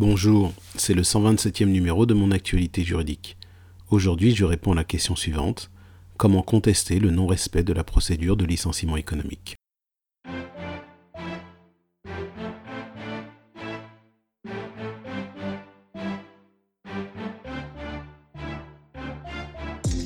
Bonjour, c'est le 127e numéro de mon actualité juridique. Aujourd'hui, je réponds à la question suivante. Comment contester le non-respect de la procédure de licenciement économique?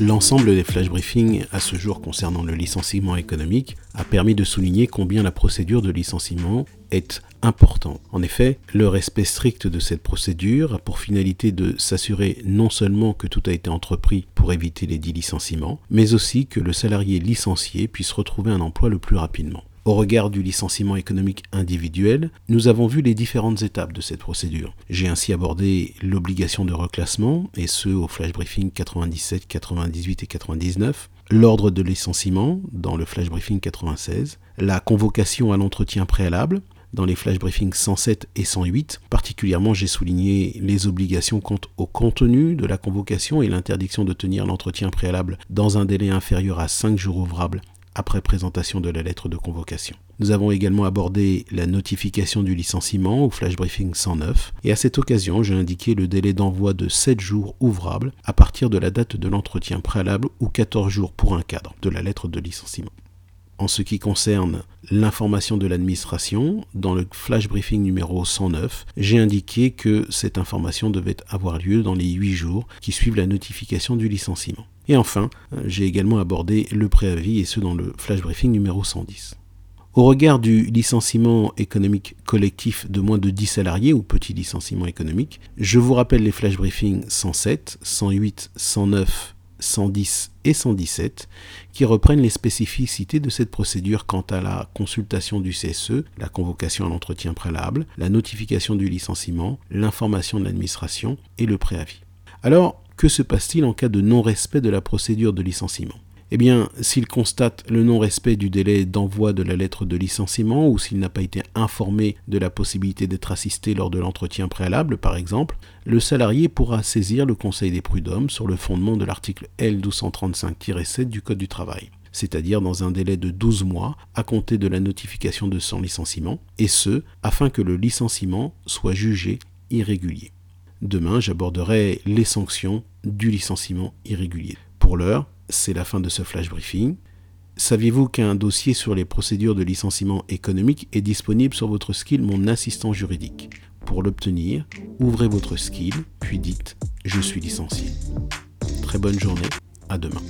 L'ensemble des flash briefings à ce jour concernant le licenciement économique a permis de souligner combien la procédure de licenciement est importante. En effet, le respect strict de cette procédure a pour finalité de s'assurer non seulement que tout a été entrepris pour éviter les dits licenciements, mais aussi que le salarié licencié puisse retrouver un emploi le plus rapidement. Au regard du licenciement économique individuel, nous avons vu les différentes étapes de cette procédure. J'ai ainsi abordé l'obligation de reclassement, et ce au flash briefing 97, 98 et 99, l'ordre de licenciement dans le flash briefing 96, la convocation à l'entretien préalable, dans les flash briefings 107 et 108. Particulièrement, j'ai souligné les obligations quant au contenu de la convocation et l'interdiction de tenir l'entretien préalable dans un délai inférieur à 5 jours ouvrables après présentation de la lettre de convocation. Nous avons également abordé la notification du licenciement au flash briefing 109 et à cette occasion j'ai indiqué le délai d'envoi de 7 jours ouvrables à partir de la date de l'entretien préalable ou 14 jours pour un cadre de la lettre de licenciement. En ce qui concerne l'information de l'administration, dans le flash briefing numéro 109, j'ai indiqué que cette information devait avoir lieu dans les 8 jours qui suivent la notification du licenciement. Et enfin, j'ai également abordé le préavis et ce dans le flash briefing numéro 110. Au regard du licenciement économique collectif de moins de 10 salariés ou petit licenciement économique, je vous rappelle les flash briefings 107, 108, 109 110 et 117 qui reprennent les spécificités de cette procédure quant à la consultation du CSE, la convocation à l'entretien préalable, la notification du licenciement, l'information de l'administration et le préavis. Alors, que se passe-t-il en cas de non-respect de la procédure de licenciement? Eh bien, s'il constate le non-respect du délai d'envoi de la lettre de licenciement ou s'il n'a pas été informé de la possibilité d'être assisté lors de l'entretien préalable, par exemple, le salarié pourra saisir le Conseil des prud'hommes sur le fondement de l'article L1235-7 du Code du travail c'est-à-dire dans un délai de 12 mois à compter de la notification de son licenciement, et ce, afin que le licenciement soit jugé irrégulier. Demain, j'aborderai les sanctions du licenciement irrégulier. Pour l'heure, c'est la fin de ce flash briefing. Saviez-vous qu'un dossier sur les procédures de licenciement économique est disponible sur votre skill Mon assistant juridique? Pour l'obtenir, ouvrez votre skill, puis dites Je suis licencié. Très bonne journée, à demain.